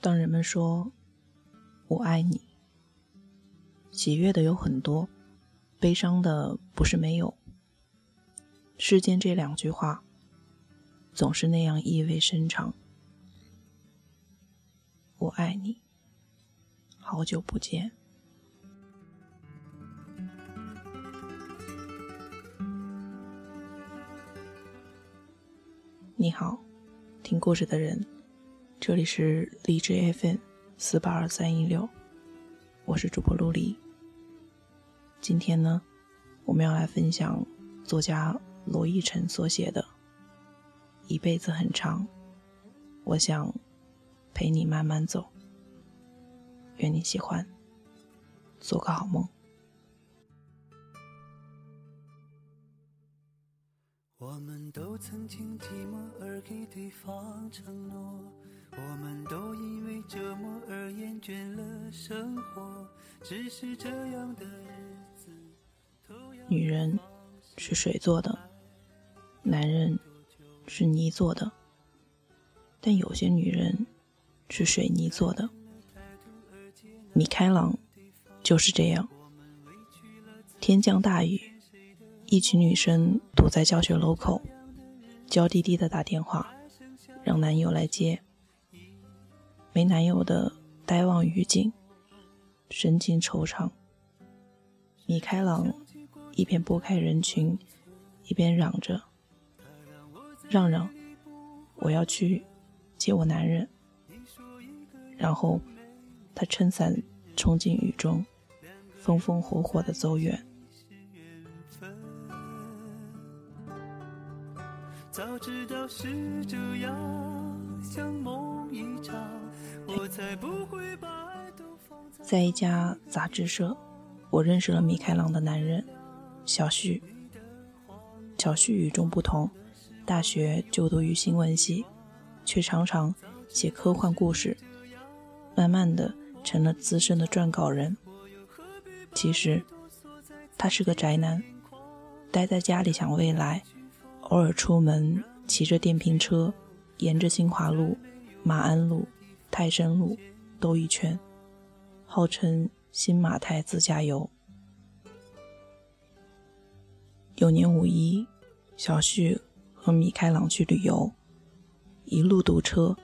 当人们说“我爱你”，喜悦的有很多，悲伤的不是没有。世间这两句话，总是那样意味深长。我爱你，好久不见。你好，听故事的人。这里是荔枝 FM 四八二三一六，我是主播陆离。今天呢，我们要来分享作家罗逸晨所写的《一辈子很长》，我想陪你慢慢走。愿你喜欢，做个好梦。我们都曾经寂寞而给对方承诺。女人是水做的，男人是泥做的，但有些女人是水泥做的。米开朗就是这样。天降大雨，一群女生堵在教学楼口，娇滴滴的打电话，让男友来接。没男友的呆望雨景，神情惆怅。米开朗一边拨开人群，一边嚷着：“让让，我要去接我男人。”然后他撑伞冲进雨中，风风火火的走远。早知道是这样，像梦一场。我才不会把在一家杂志社，我认识了米开朗的男人小旭。小旭与众不同，大学就读于新闻系，却常常写科幻故事，慢慢的成了资深的撰稿人。其实他是个宅男，待在家里想未来，偶尔出门骑着电瓶车，沿着新华路、马鞍路。泰山路兜一圈，号称新马泰自驾游。有年五一，小旭和米开朗去旅游，一路堵车，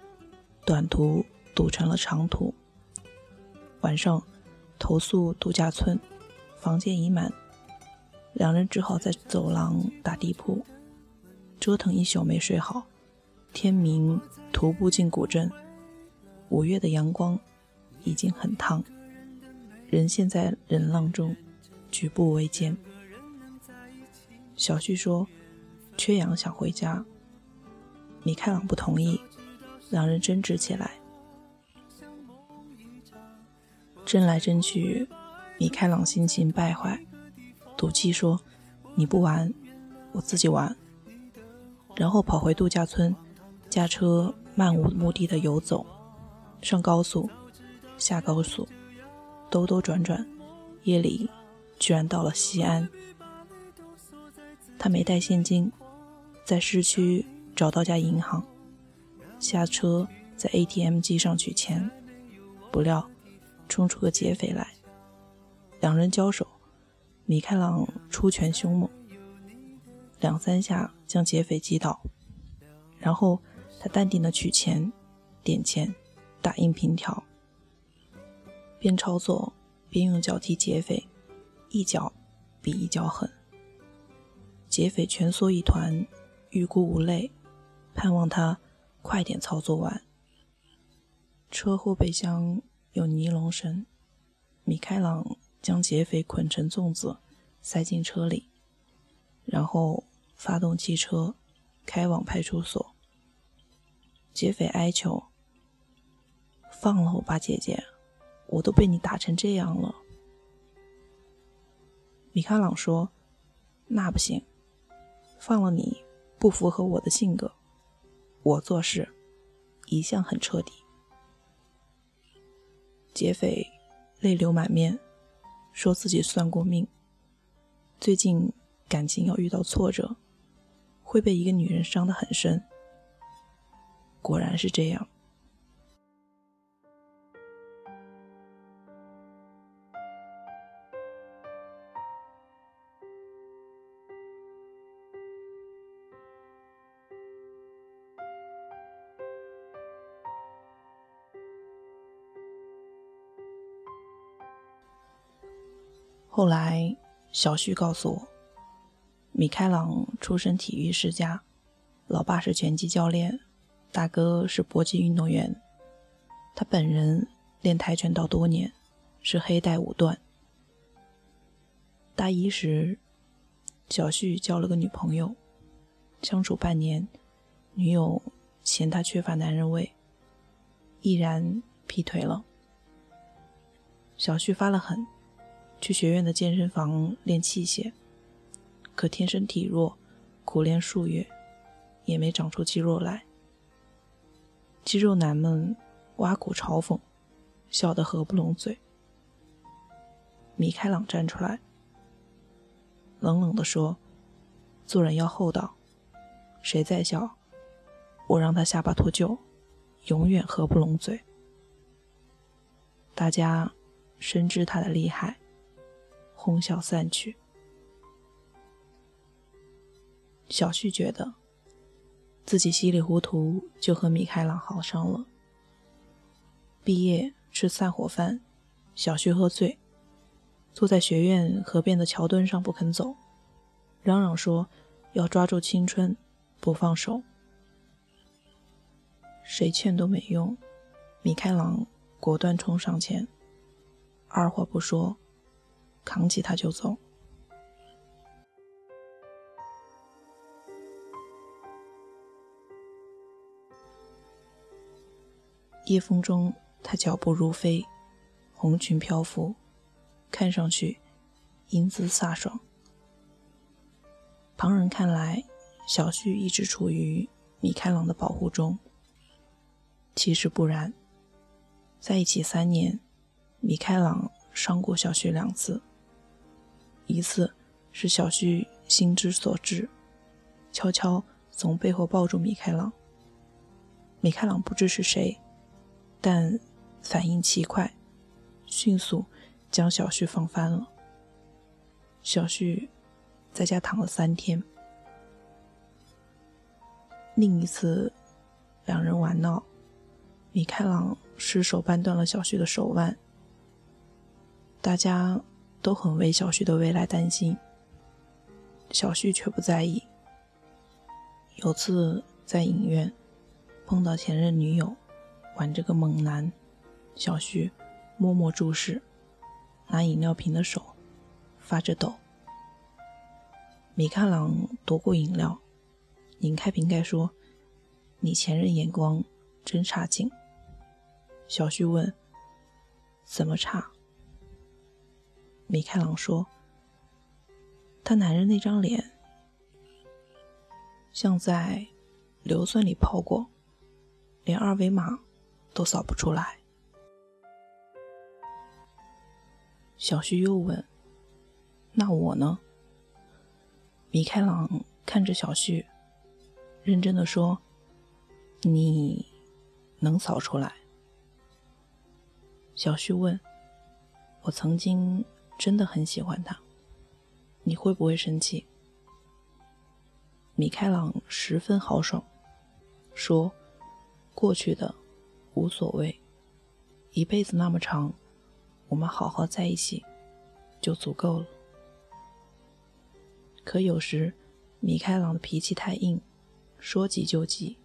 短途堵成了长途。晚上投宿度假村，房间已满，两人只好在走廊打地铺，折腾一宿没睡好。天明徒步进古镇。五月的阳光已经很烫，人陷在人浪中，举步维艰。小旭说：“缺氧想回家。”米开朗不同意，两人争执起来。争来争去，米开朗心情败坏，赌气说：“你不玩，我自己玩。”然后跑回度假村，驾车漫无目的的游走。上高速，下高速，兜兜转转，夜里居然到了西安。他没带现金，在市区找到家银行，下车在 ATM 机上取钱，不料冲出个劫匪来，两人交手，米开朗出拳凶猛，两三下将劫匪击倒，然后他淡定的取钱，点钱。打印凭条，边操作边用脚踢劫匪，一脚比一脚狠。劫匪蜷缩一团，欲哭无泪，盼望他快点操作完。车后备箱有尼龙绳，米开朗将劫匪捆成粽子，塞进车里，然后发动汽车开往派出所。劫匪哀求。放了我吧，姐姐，我都被你打成这样了。米开朗说：“那不行，放了你不符合我的性格。我做事一向很彻底。”劫匪泪流满面，说自己算过命，最近感情要遇到挫折，会被一个女人伤得很深。果然是这样。后来，小旭告诉我，米开朗出身体育世家，老爸是拳击教练，大哥是搏击运动员，他本人练跆拳道多年，是黑带五段。大一时，小旭交了个女朋友，相处半年，女友嫌他缺乏男人味，毅然劈腿了。小旭发了狠，去学院的健身房练器械，可天生体弱，苦练数月，也没长出肌肉来。肌肉男们挖苦嘲讽，笑得合不拢嘴。米开朗站出来。冷冷地说：“做人要厚道，谁再笑，我让他下巴脱臼，永远合不拢嘴。”大家深知他的厉害，哄笑散去。小旭觉得自己稀里糊涂就和米开朗好上了。毕业吃散伙饭，小旭喝醉。坐在学院河边的桥墩上不肯走，嚷嚷说要抓住青春不放手。谁劝都没用，米开朗果断冲上前，二话不说，扛起他就走。夜风中，他脚步如飞，红裙飘拂。看上去英姿飒爽，旁人看来，小旭一直处于米开朗的保护中。其实不然，在一起三年，米开朗伤过小旭两次。一次是小旭心之所至，悄悄从背后抱住米开朗。米开朗不知是谁，但反应奇快，迅速。将小旭放翻了。小旭在家躺了三天。另一次，两人玩闹，米开朗失手扳断了小旭的手腕。大家都很为小旭的未来担心，小旭却不在意。有次在影院碰到前任女友挽着个猛男，小旭默默注视。拿饮料瓶的手发着抖。米开朗夺过饮料，拧开瓶盖说：“你前任眼光真差劲。”小旭问：“怎么差？”米开朗说：“他男人那张脸，像在硫酸里泡过，连二维码都扫不出来。”小旭又问：“那我呢？”米开朗看着小旭，认真的说：“你能扫出来？”小旭问：“我曾经真的很喜欢他，你会不会生气？”米开朗十分豪爽，说：“过去的无所谓，一辈子那么长。”我们好好在一起，就足够了。可有时，米开朗的脾气太硬，说急就急。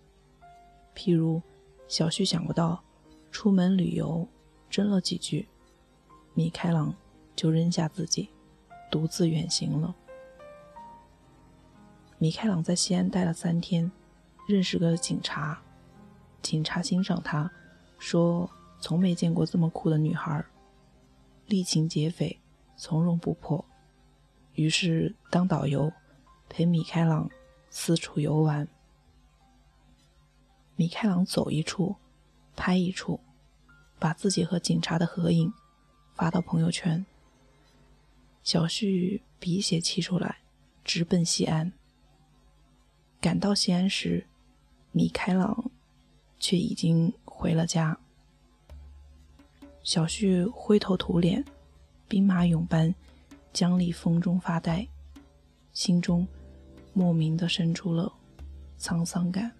譬如，小旭想不到出门旅游，争了几句，米开朗就扔下自己，独自远行了。米开朗在西安待了三天，认识个警察，警察欣赏他，说从没见过这么酷的女孩。力擒劫匪，从容不迫。于是当导游，陪米开朗四处游玩。米开朗走一处，拍一处，把自己和警察的合影发到朋友圈。小旭鼻血气出来，直奔西安。赶到西安时，米开朗却已经回了家。小旭灰头土脸，兵马俑般僵立风中发呆，心中莫名的生出了沧桑感。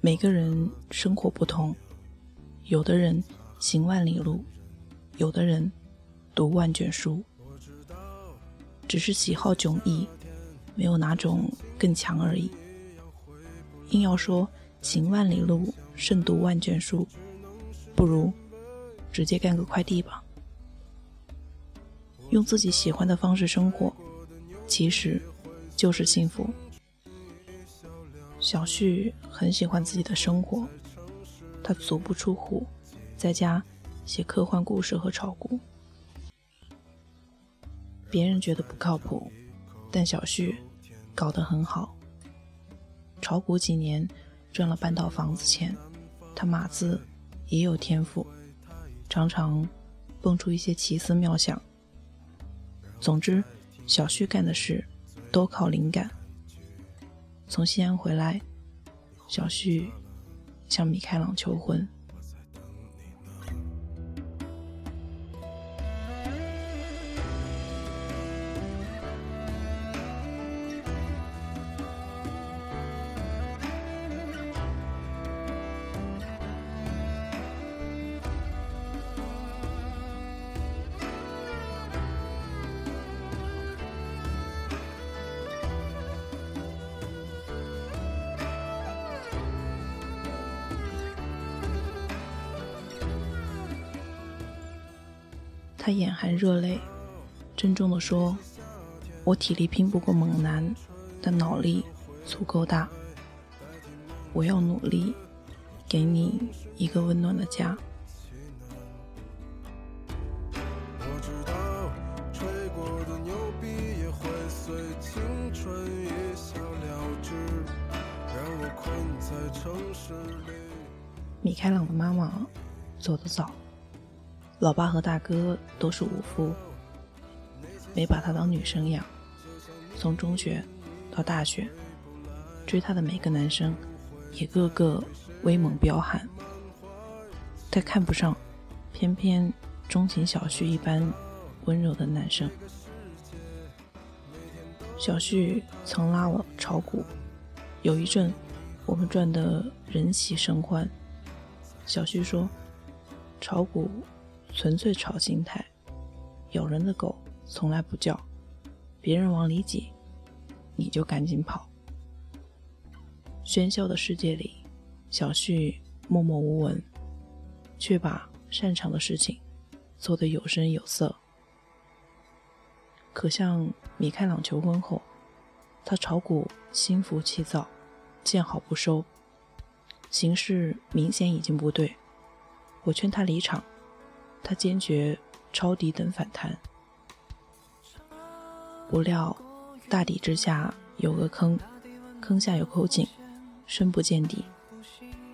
每个人生活不同，有的人行万里路，有的人读万卷书。只是喜好迥异，没有哪种更强而已。硬要说行万里路胜读万卷书，不如直接干个快递吧。用自己喜欢的方式生活，其实就是幸福。小旭很喜欢自己的生活，他足不出户，在家写科幻故事和炒股。别人觉得不靠谱，但小旭搞得很好。炒股几年赚了半套房子钱，他码字也有天赋，常常蹦出一些奇思妙想。总之，小旭干的事都靠灵感。从西安回来，小旭向米开朗求婚。他眼含热泪，郑重地说：“我体力拼不过猛男，但脑力足够大。我要努力，给你一个温暖的家。”米开朗的妈妈走得早。老爸和大哥都是武夫，没把他当女生养。从中学到大学，追他的每个男生也个个威猛彪悍。他看不上，偏偏钟情小旭一般温柔的男生。小旭曾拉我炒股，有一阵我们赚得人喜神欢。小旭说：“炒股。”纯粹炒心态，咬人的狗从来不叫，别人往里挤，你就赶紧跑。喧嚣的世界里，小旭默默无闻，却把擅长的事情做得有声有色。可向米开朗求婚后，他炒股心浮气躁，见好不收，形势明显已经不对，我劝他离场。他坚决抄底等反弹，不料大底之下有个坑，坑下有口井，深不见底。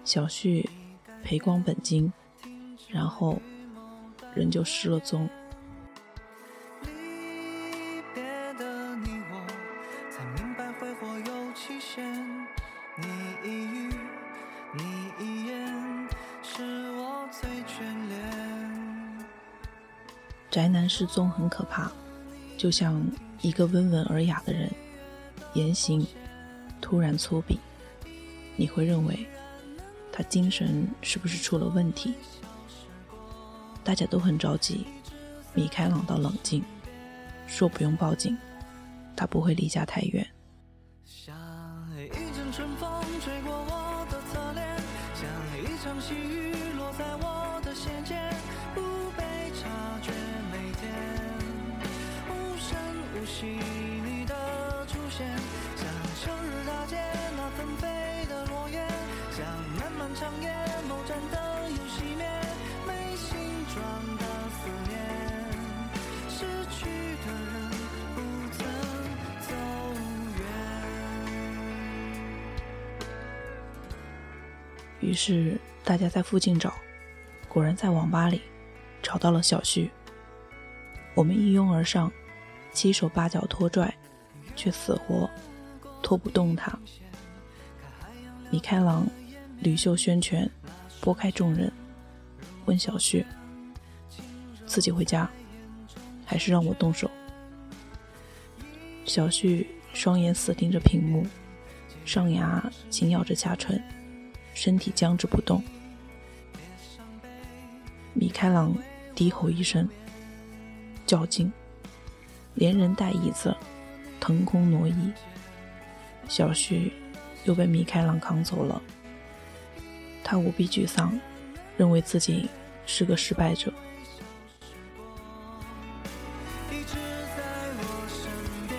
小旭赔光本金，然后人就失了踪。失踪很可怕，就像一个温文尔雅的人，言行突然粗鄙，你会认为他精神是不是出了问题？大家都很着急，米开朗倒冷静，说不用报警，他不会离家太远。像一阵春风吹过我的侧脸，像一场细雨于是大家在附近找，果然在网吧里找到了小旭。我们一拥而上，七手八脚拖拽，却死活拖不动他。米开朗吕袖宣权，拨开众人，问小旭：“自己回家，还是让我动手？”小旭双眼死盯着屏幕，上牙紧咬着下唇，身体僵直不动。米开朗低吼一声：“较劲！”连人带椅子腾空挪移，小旭又被米开朗扛走了。他无比沮丧，认为自己是个失败者一直在我身边。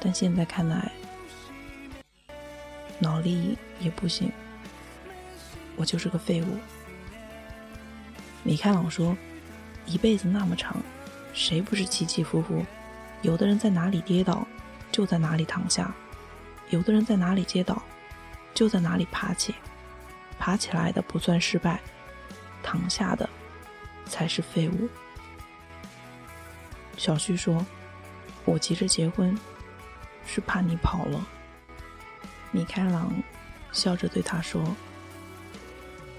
但现在看来，脑力也不行。我就是个废物。”米开朗说：“一辈子那么长，谁不是起起伏伏？有的人在哪里跌倒，就在哪里躺下；有的人在哪里跌倒。”就在哪里爬起，爬起来的不算失败，躺下的才是废物。小旭说：“我急着结婚，是怕你跑了。”米开朗笑着对他说：“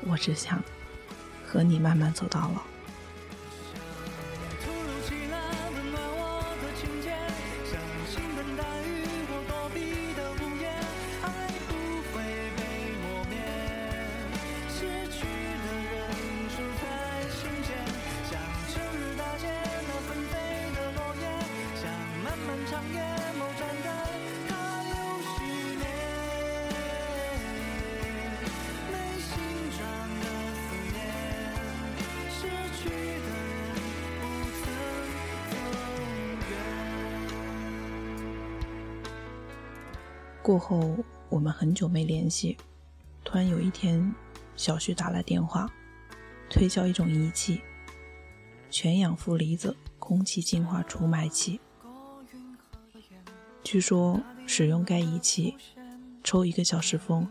我只想和你慢慢走到老。”后，我们很久没联系。突然有一天，小旭打来电话，推销一种仪器——全氧负离子空气净化除霾器。据说使用该仪器，抽一个小时风，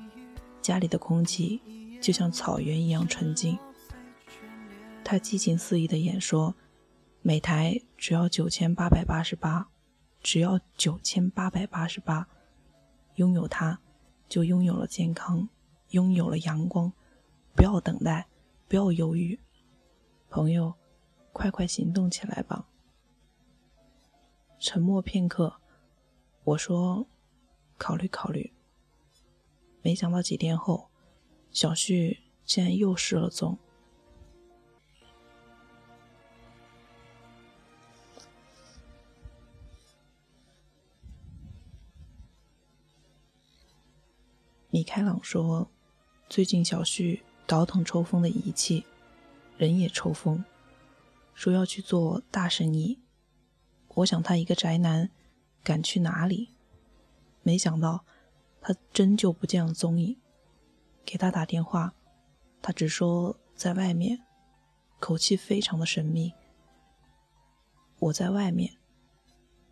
家里的空气就像草原一样纯净。他激情四溢的演说：“每台只要九千八百八十八，只要九千八百八十八。”拥有它，就拥有了健康，拥有了阳光。不要等待，不要犹豫，朋友，快快行动起来吧！沉默片刻，我说：“考虑考虑。”没想到几天后，小旭竟然又失了踪。米开朗说：“最近小旭倒腾抽风的仪器，人也抽风，说要去做大生意。我想他一个宅男，敢去哪里？没想到他真就不见了踪影。给他打电话，他只说在外面，口气非常的神秘。我在外面，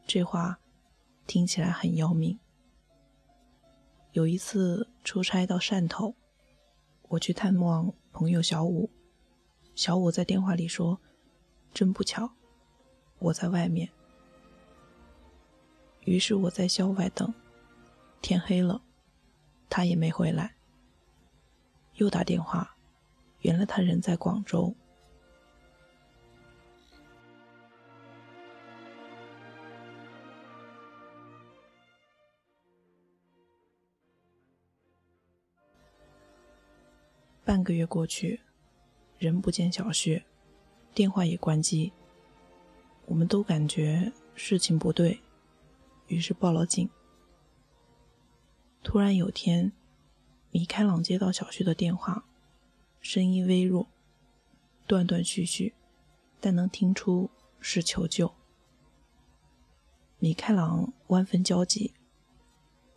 这话听起来很要命。”有一次出差到汕头，我去探望朋友小五。小五在电话里说：“真不巧，我在外面。”于是我在校外等，天黑了，他也没回来。又打电话，原来他人在广州。半个月过去，人不见小旭，电话也关机。我们都感觉事情不对，于是报了警。突然有天，米开朗接到小旭的电话，声音微弱，断断续续，但能听出是求救。米开朗万分焦急，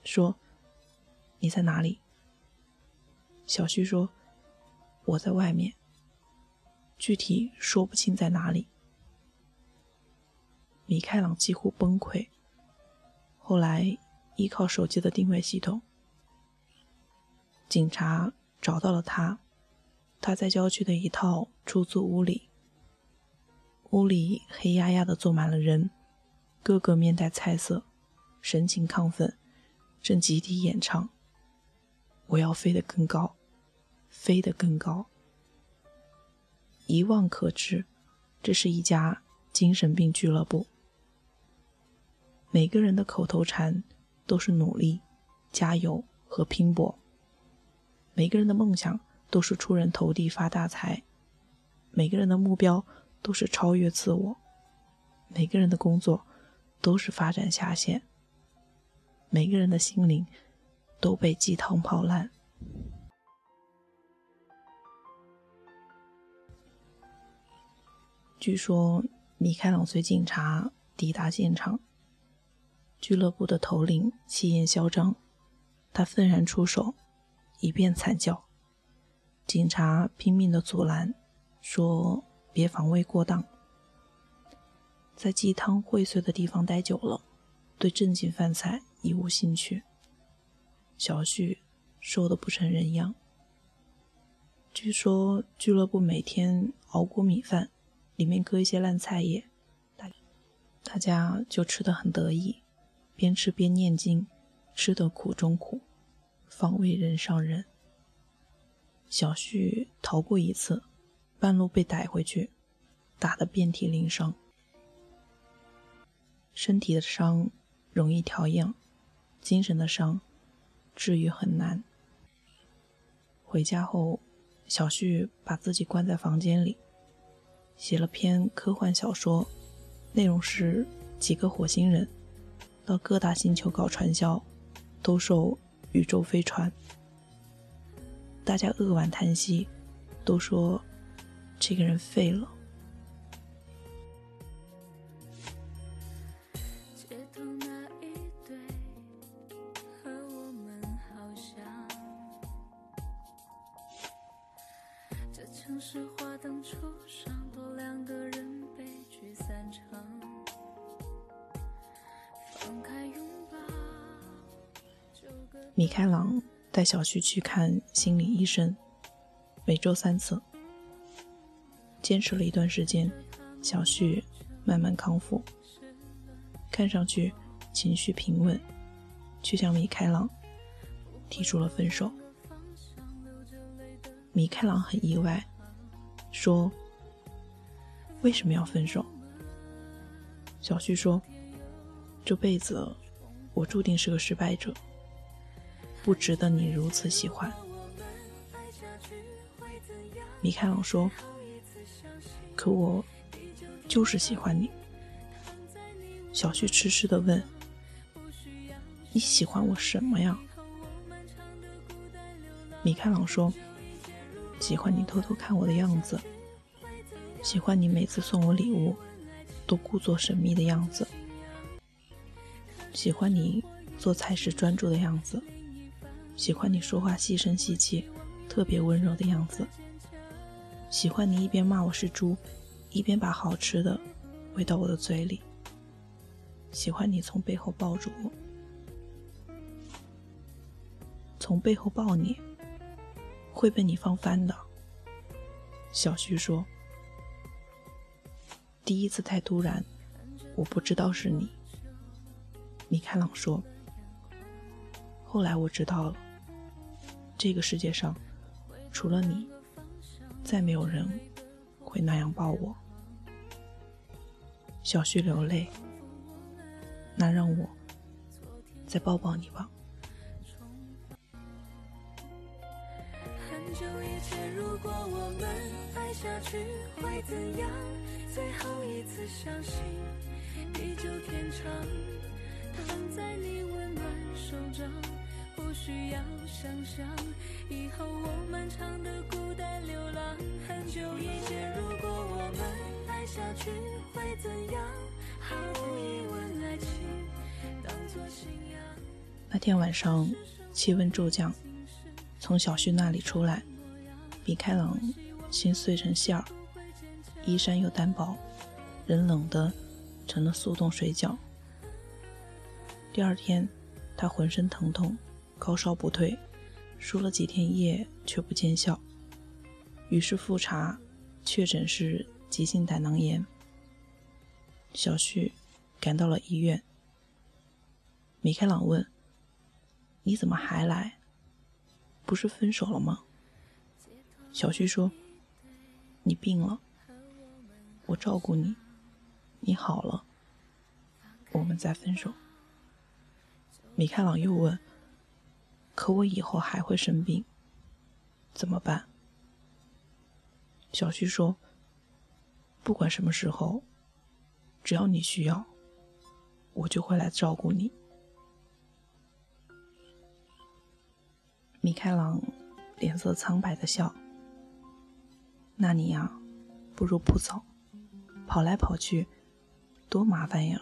说：“你在哪里？”小旭说：“我在外面，具体说不清在哪里。”米开朗几乎崩溃。后来依靠手机的定位系统，警察找到了他。他在郊区的一套出租屋里，屋里黑压压的坐满了人，个个面带菜色，神情亢奋，正集体演唱：“我要飞得更高，飞得更高。”一望可知，这是一家精神病俱乐部。每个人的口头禅都是努力、加油和拼搏。每个人的梦想。都是出人头地发大财，每个人的目标都是超越自我，每个人的工作都是发展下线，每个人的心灵都被鸡汤泡烂。据说米开朗随警察抵达现场，俱乐部的头领气焰嚣张，他愤然出手，一遍惨叫。警察拼命的阻拦，说：“别防卫过当，在鸡汤荟萃的地方待久了，对正经饭菜已无兴趣。”小旭瘦的不成人样。据说俱乐部每天熬锅米饭，里面搁一些烂菜叶，大大家就吃得很得意，边吃边念经，吃得苦中苦，方为人上人。小旭逃过一次，半路被逮回去，打得遍体鳞伤。身体的伤容易调养，精神的伤治愈很难。回家后，小旭把自己关在房间里，写了篇科幻小说，内容是几个火星人到各大星球搞传销，兜售宇宙飞船。大家扼腕叹息，都说这个人废了。小旭去看心理医生，每周三次。坚持了一段时间，小旭慢慢康复，看上去情绪平稳，却向米开朗提出了分手。米开朗很意外，说：“为什么要分手？”小旭说：“这辈子我注定是个失败者。”不值得你如此喜欢，米开朗说。可我就是喜欢你。小旭痴痴的问：“你喜欢我什么呀？”米开朗说：“喜欢你偷偷看我的样子，喜欢你每次送我礼物都故作神秘的样子，喜欢你做菜时专注的样子。”喜欢你说话细声细气、特别温柔的样子。喜欢你一边骂我是猪，一边把好吃的喂到我的嘴里。喜欢你从背后抱住我，从背后抱你会被你放翻的。小徐说：“第一次太突然，我不知道是你。”米开朗说：“后来我知道了。”这个世界上，除了你，再没有人会那样抱我。小旭流泪，那让我再抱抱你吧。很久以前，如果我们爱下去会怎样？最后一次相信，地久天长，躺在你温暖手掌。不需要想象，以后我漫长的孤单流浪，很久以前，如果我们爱下去会怎样？毫无疑问，爱情当作信仰。那天晚上气温骤降，从小旭那里出来，米开朗心碎成馅儿，衣衫又单薄，人冷的成了速冻水饺。第二天，他浑身疼痛，高烧不退，输了几天液却不见效，于是复查，确诊是急性胆囊炎。小旭赶到了医院，米开朗问：“你怎么还来？不是分手了吗？”小旭说：“你病了，我照顾你，你好了，我们再分手。”米开朗又问：“可我以后还会生病，怎么办？”小旭说：“不管什么时候，只要你需要，我就会来照顾你。”米开朗脸色苍白的笑：“那你呀，不如不走，跑来跑去，多麻烦呀。”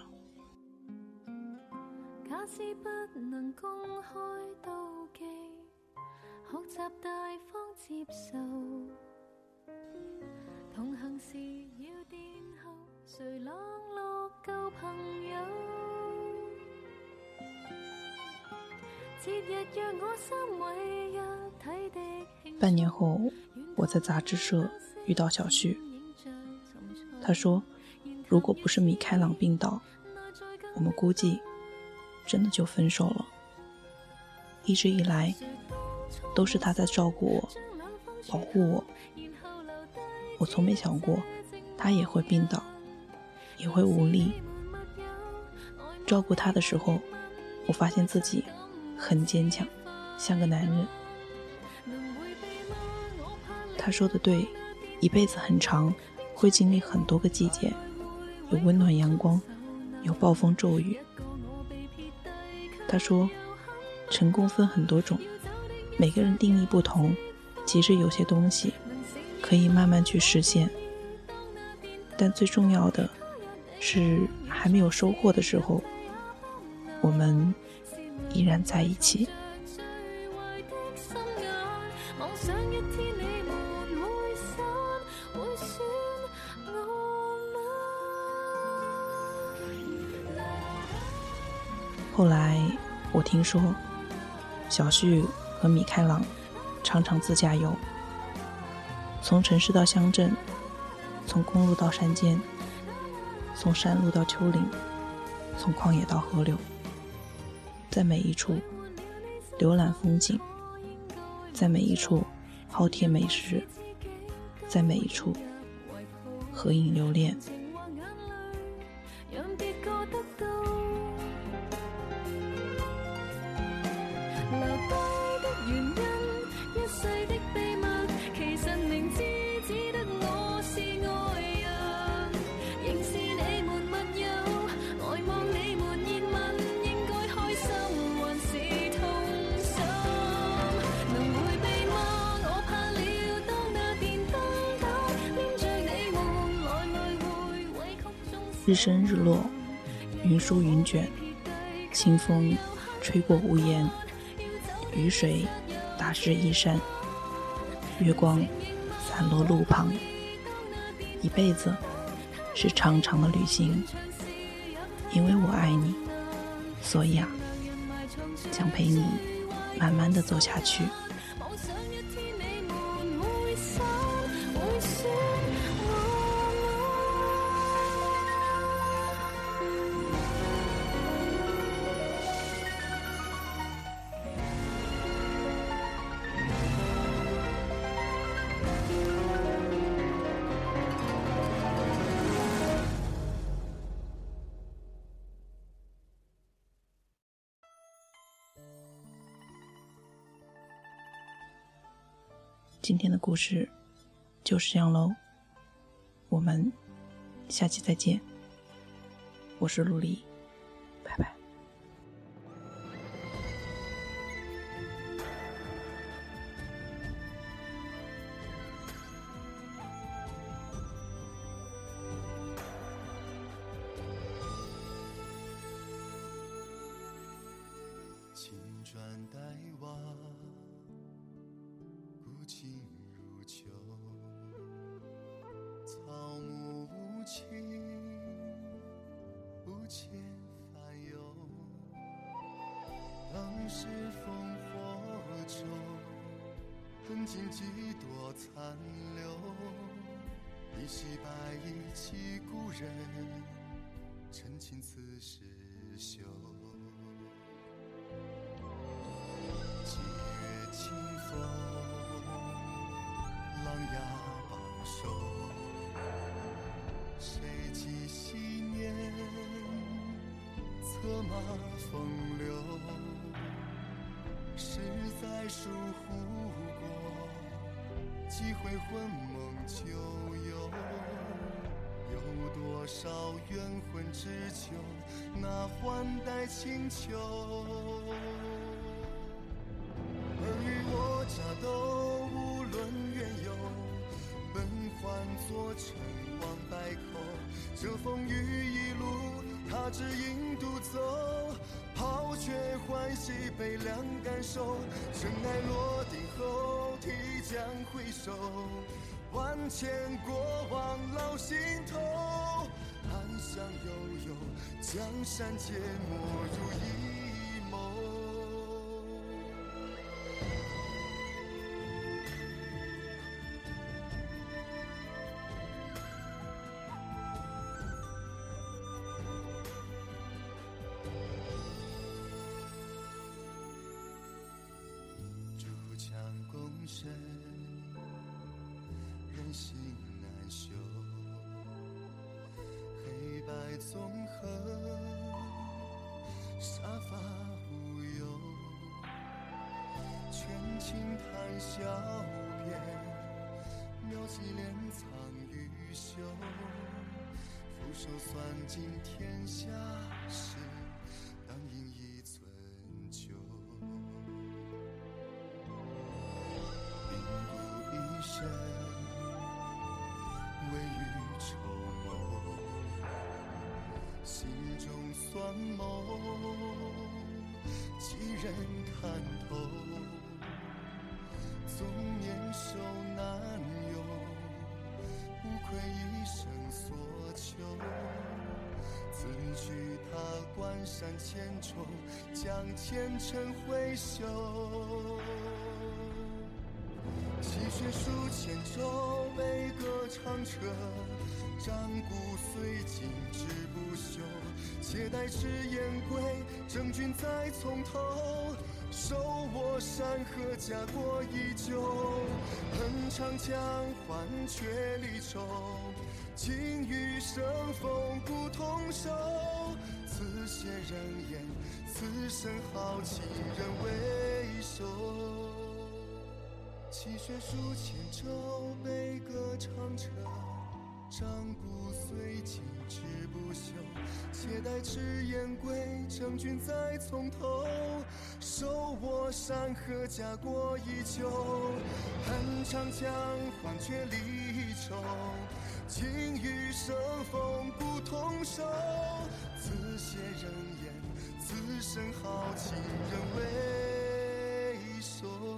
能公开妒忌，学习大方接受。同行时要殿后，谁冷落旧朋友？节日若我心唯一体的半年后，我在杂志社遇到小旭，他说：“如果不是米开朗病倒，我们估计……”真的就分手了。一直以来，都是他在照顾我、保护我。我从没想过，他也会病倒，也会无力。照顾他的时候，我发现自己很坚强，像个男人。他说的对，一辈子很长，会经历很多个季节，有温暖阳光，有暴风骤雨。他说：“成功分很多种，每个人定义不同。其实有些东西可以慢慢去实现，但最重要的是还没有收获的时候，我们依然在一起。”后来我听说，小旭和米开朗常常自驾游，从城市到乡镇，从公路到山间，从山路到丘陵，从旷野到河流，在每一处浏览风景，在每一处饕餮美食，在每一处合影留恋。日升日落，云舒云卷，清风吹过屋檐，雨水打湿衣衫，月光散落路旁。一辈子是长长的旅行，因为我爱你，所以啊，想陪你慢慢的走下去。今天的故事就是这样喽，我们下期再见。我是陆离，是烽火中，痕尽几多残留。一袭白衣起故人，真情此时休。几月清风，琅琊榜首。谁记昔年，策马风流。是在疏忽过，几回魂梦旧游。有多少冤魂只求那换代清秋？尔虞我诈都无论缘由，本换作尘寰百口。这风雨一路，他只影独走，抛却欢喜悲凉感受。尘埃落定后，提将回首，万千过往烙心头。暗香悠悠，江山皆没入一笑边，妙计连藏于袖。俯首算尽天下事，山千重，将前尘挥袖。泣血数千轴，悲歌长彻，战鼓虽尽志不休。且待赤焰归，征军再从头。手握山河，家国依旧。恨长江，换却离愁。情与生风骨同寿。此血人言，此生豪情人未收。泣血书千轴，悲歌长彻。战骨虽尽志不休，且待赤焰归，征军再从头。手握山河，家国依旧。恨长江，换却离愁。情与生风不同手。此谢人言，此生豪情仍为首。